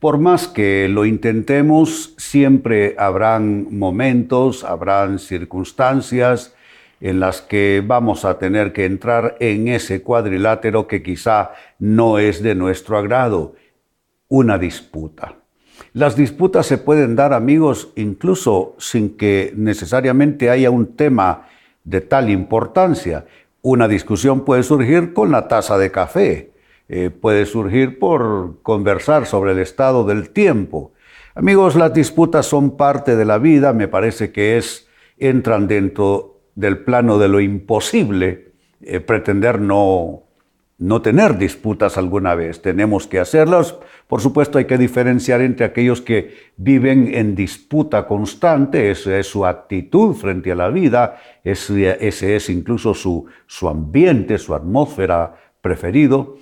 Por más que lo intentemos, siempre habrán momentos, habrán circunstancias en las que vamos a tener que entrar en ese cuadrilátero que quizá no es de nuestro agrado, una disputa. Las disputas se pueden dar, amigos, incluso sin que necesariamente haya un tema de tal importancia. Una discusión puede surgir con la taza de café, eh, puede surgir por conversar sobre el estado del tiempo. Amigos, las disputas son parte de la vida, me parece que es, entran dentro del plano de lo imposible, eh, pretender no, no tener disputas alguna vez. Tenemos que hacerlas. Por supuesto, hay que diferenciar entre aquellos que viven en disputa constante, esa es su actitud frente a la vida, ese, ese es incluso su, su ambiente, su atmósfera preferido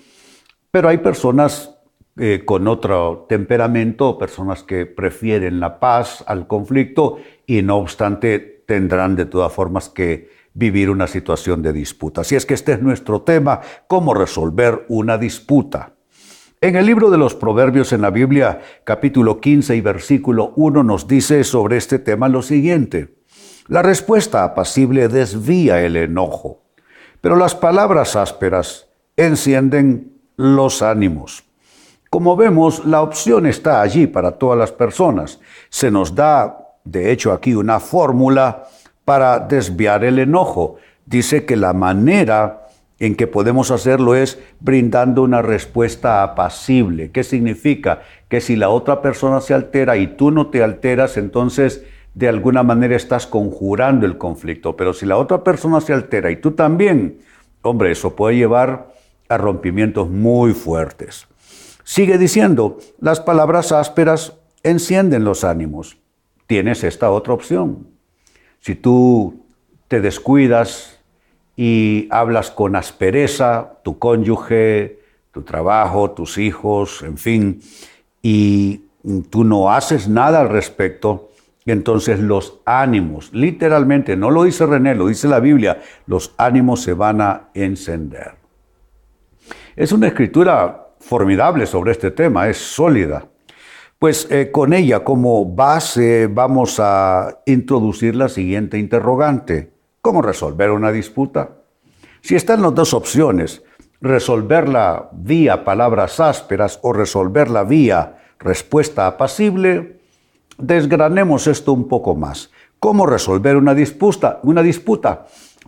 pero hay personas eh, con otro temperamento, personas que prefieren la paz al conflicto y no obstante tendrán de todas formas que vivir una situación de disputa. Así es que este es nuestro tema, cómo resolver una disputa. En el libro de los Proverbios en la Biblia, capítulo 15 y versículo 1 nos dice sobre este tema lo siguiente. La respuesta apacible desvía el enojo, pero las palabras ásperas encienden los ánimos. Como vemos, la opción está allí para todas las personas. Se nos da, de hecho, aquí una fórmula para desviar el enojo. Dice que la manera en que podemos hacerlo es brindando una respuesta apacible. ¿Qué significa? Que si la otra persona se altera y tú no te alteras, entonces de alguna manera estás conjurando el conflicto. Pero si la otra persona se altera y tú también, hombre, eso puede llevar a rompimientos muy fuertes. Sigue diciendo, las palabras ásperas encienden los ánimos. Tienes esta otra opción. Si tú te descuidas y hablas con aspereza, tu cónyuge, tu trabajo, tus hijos, en fin, y tú no haces nada al respecto, entonces los ánimos, literalmente, no lo dice René, lo dice la Biblia, los ánimos se van a encender. Es una escritura formidable sobre este tema, es sólida. Pues eh, con ella como base vamos a introducir la siguiente interrogante. ¿Cómo resolver una disputa? Si están las dos opciones, resolverla vía palabras ásperas o resolverla vía respuesta apacible, desgranemos esto un poco más. ¿Cómo resolver una disputa? Una disputa.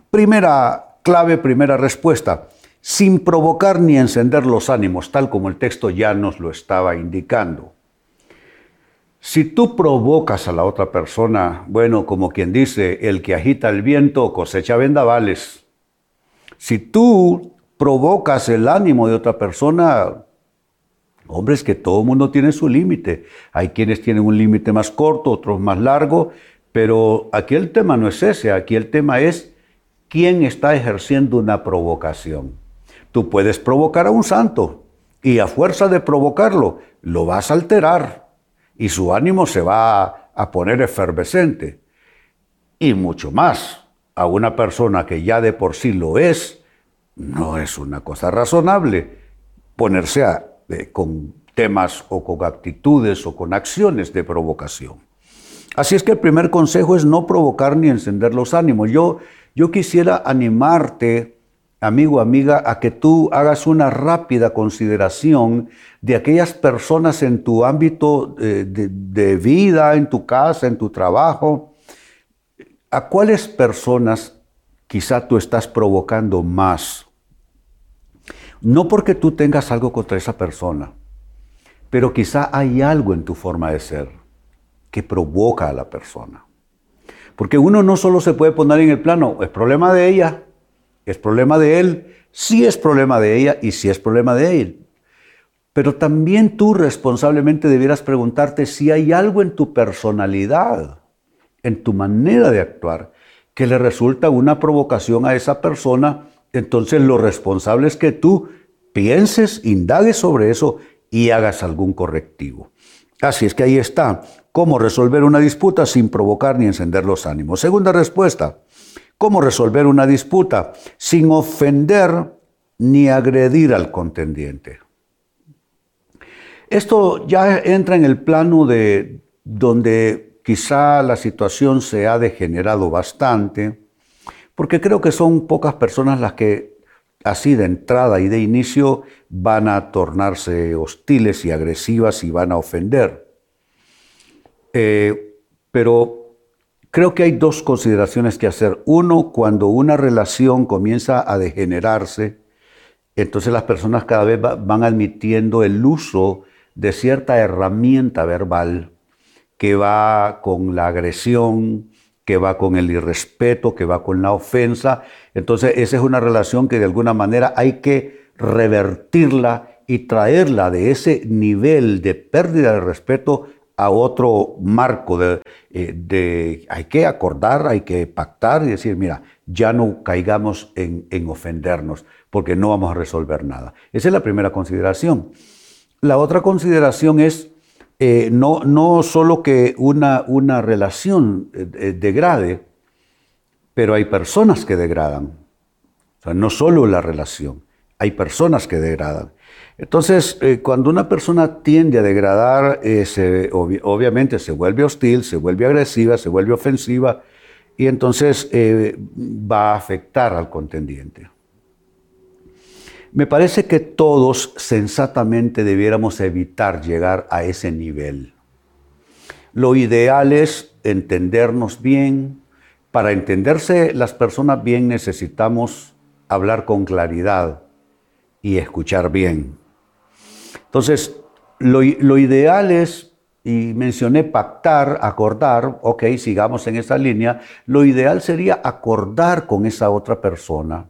Primera clave, primera respuesta sin provocar ni encender los ánimos, tal como el texto ya nos lo estaba indicando. Si tú provocas a la otra persona, bueno, como quien dice, el que agita el viento cosecha vendavales. Si tú provocas el ánimo de otra persona, hombre, es que todo mundo tiene su límite. Hay quienes tienen un límite más corto, otros más largo, pero aquí el tema no es ese, aquí el tema es quién está ejerciendo una provocación. Tú puedes provocar a un santo y a fuerza de provocarlo lo vas a alterar y su ánimo se va a poner efervescente. Y mucho más, a una persona que ya de por sí lo es, no es una cosa razonable ponerse a, con temas o con actitudes o con acciones de provocación. Así es que el primer consejo es no provocar ni encender los ánimos. Yo, yo quisiera animarte amigo, amiga, a que tú hagas una rápida consideración de aquellas personas en tu ámbito eh, de, vida, en tu casa, en tu trabajo. ¿A cuáles personas quizá tú estás provocando más? No porque tú tengas algo contra esa persona, pero quizá hay algo en tu forma de ser que provoca a la persona. Porque uno no solo se puede poner en el plano, es problema de ella, ¿Es problema de él? Sí es problema de ella y sí es problema de él. Pero también tú responsablemente debieras preguntarte si hay algo en tu personalidad en tu manera de actuar, que le resulta una provocación a esa persona, entonces lo responsable es que tú pienses, indagues sobre eso y hagas algún correctivo. Así es que ahí está, cómo resolver una disputa sin provocar ni encender los ánimos. Segunda respuesta, cómo resolver una disputa sin ofender ni agredir al contendiente. Esto ya entra en el plano de donde quizá la situación se ha degenerado bastante, porque creo que son pocas personas las que así de entrada y de inicio van a tornarse hostiles y agresivas y van a ofender. Eh, pero creo que hay dos consideraciones que hacer. Uno, cuando una relación comienza a degenerarse, entonces las personas cada vez van admitiendo el uso de cierta herramienta verbal que va con la agresión, que va con el irrespeto, que va con la ofensa. Entonces esa es una relación que de alguna manera hay que revertirla y traerla de ese nivel de pérdida de respeto a otro marco de, eh, hay que acordar, hay que pactar y decir, mira, ya no caigamos en, en ofendernos porque no vamos a resolver nada. Esa es la primera consideración. La otra consideración es eh, no, no solo que una, una relación eh, degrade, pero hay personas que degradan. No solo la relación, hay personas que degradan. Entonces, cuando una persona tiende a degradar, obviamente se vuelve hostil, se vuelve agresiva, se vuelve ofensiva, y entonces va a afectar al contendiente. Me parece que todos sensatamente debiéramos evitar llegar a ese nivel. Lo ideal es entendernos bien. Para entenderse las personas bien necesitamos hablar con claridad y escuchar bien. Entonces, lo, ideal es, y mencioné pactar, acordar, ok, sigamos en esa línea, lo ideal sería acordar con esa otra persona.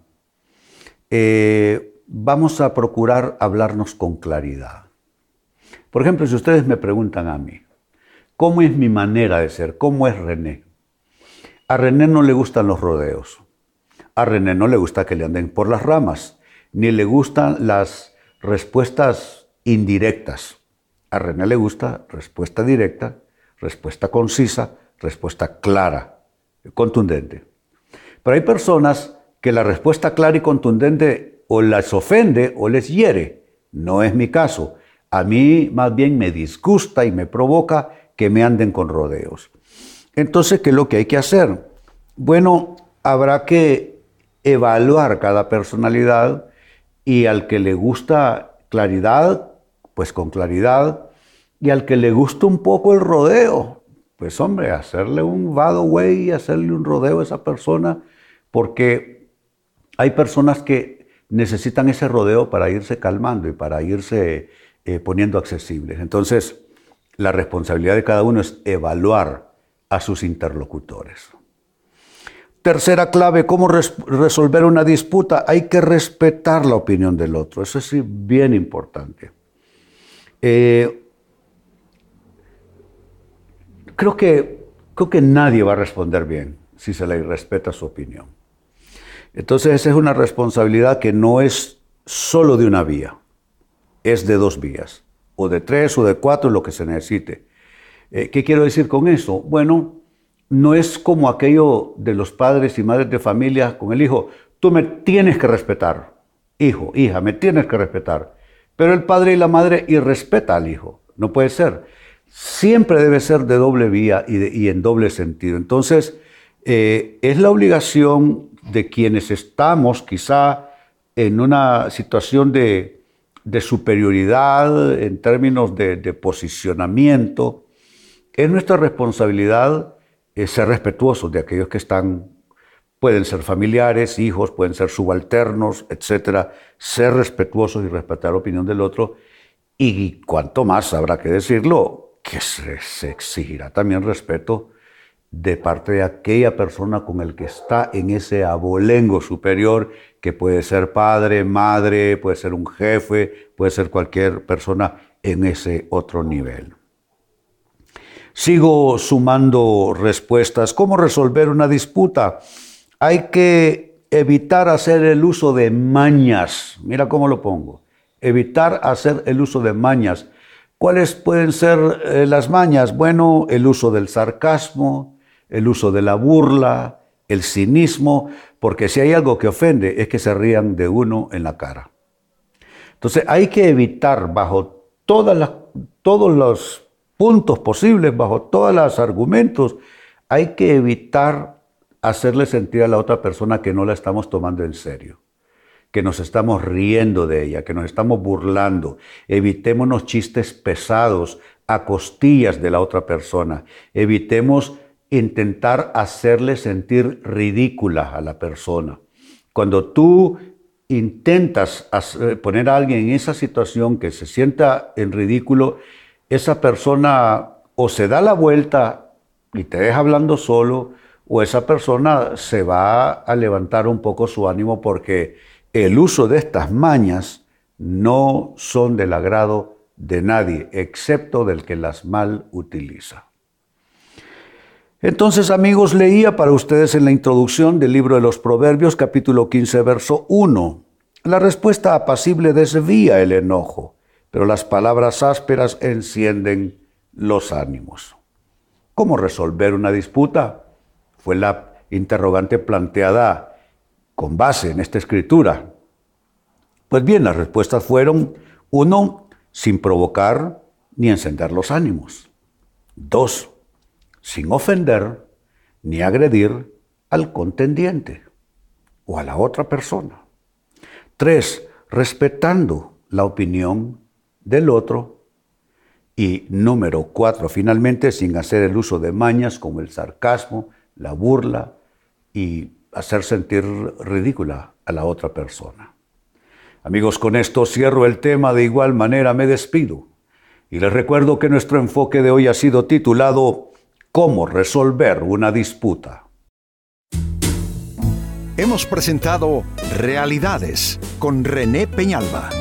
Eh, vamos a procurar hablarnos con claridad. Por ejemplo, si ustedes me preguntan a mí, ¿cómo es mi manera de ser? ¿Cómo es René? A René no le gustan los rodeos. A René no le gusta que le anden por las ramas, ni le gustan las respuestas indirectas. A René le gusta respuesta directa, respuesta concisa, respuesta clara, contundente. Pero hay personas que la respuesta clara y contundente o las ofende o les hiere. No es mi caso. A mí más bien me disgusta y me provoca que me anden con rodeos. Entonces, ¿qué es lo que hay que hacer? Bueno, habrá que evaluar cada personalidad y al que le gusta claridad, pues con claridad, y al que le gusta un poco el rodeo, pues hombre, hacerle un vado way y hacerle un rodeo a esa persona, porque hay personas que necesitan ese rodeo para irse calmando y para irse eh, poniendo accesibles. Entonces, la responsabilidad de cada uno es evaluar a sus interlocutores. Tercera clave, ¿cómo resolver una disputa? Hay que respetar la opinión del otro. Eso es bien importante. Eh, creo, que, creo que nadie va a responder bien si se le respeta su opinión. Entonces esa es una responsabilidad que no es solo de una vía, es de dos vías, o de tres o de cuatro, lo que se necesite. Eh, ¿Qué quiero decir con eso? Bueno, no es como aquello de los padres y madres de familia con el hijo, tú me tienes que respetar, hijo, hija, me tienes que respetar. Pero el padre y la madre irrespeta al hijo, no puede ser. Siempre debe ser de doble vía y, en doble sentido. Entonces, eh, es la obligación de quienes estamos quizá en una situación de, superioridad en términos de, posicionamiento, es nuestra responsabilidad ser respetuosos de aquellos que están, pueden ser familiares, hijos, pueden ser subalternos, etcétera, ser respetuosos y respetar la opinión del otro. Y cuanto más habrá que decirlo, que se exigirá también respeto de parte de aquella persona con el que está en ese abolengo superior, que puede ser padre, madre, puede ser un jefe, puede ser cualquier persona en ese otro nivel. Sigo sumando respuestas. ¿Cómo resolver una disputa? Hay que evitar hacer el uso de mañas. Mira cómo lo pongo. Evitar hacer el uso de mañas. ¿Cuáles pueden ser eh, las mañas? Bueno, el uso del sarcasmo, el uso de la burla, el cinismo, porque si hay algo que ofende es que se rían de uno en la cara. Entonces hay que evitar bajo todas las, todos los puntos posibles, bajo todos los argumentos, hay que evitar hacerle sentir a la otra persona que no la estamos tomando en serio, que nos estamos riendo de ella, que nos estamos burlando. Evitémonos chistes pesados a costillas de la otra persona. Evitemos intentar hacerle sentir ridícula a la persona. Cuando tú intentas poner a alguien en esa situación que se sienta en ridículo, esa persona o se da la vuelta y te deja hablando solo, o esa persona se va a levantar un poco su ánimo porque el uso de estas mañas no son del agrado de nadie, excepto del que las mal utiliza. Entonces, amigos, leía para ustedes en la introducción del libro de los Proverbios, capítulo 15, verso 1. La respuesta apacible desvía el enojo, pero las palabras ásperas encienden los ánimos. ¿Cómo resolver una disputa? Fue la interrogante planteada con base en esta escritura. Pues bien, las respuestas fueron, uno, sin provocar ni encender los ánimos. Dos, sin ofender ni agredir al contendiente o a la otra persona. Tres, respetando la opinión del otro. Y número cuatro, finalmente, sin hacer el uso de mañas como el sarcasmo, la burla y hacer sentir ridícula a la otra persona. Amigos, con esto cierro el tema, de igual manera me despido. Y les recuerdo que nuestro enfoque de hoy ha sido titulado cómo resolver una disputa. Hemos presentado Realidades con René Peñalba.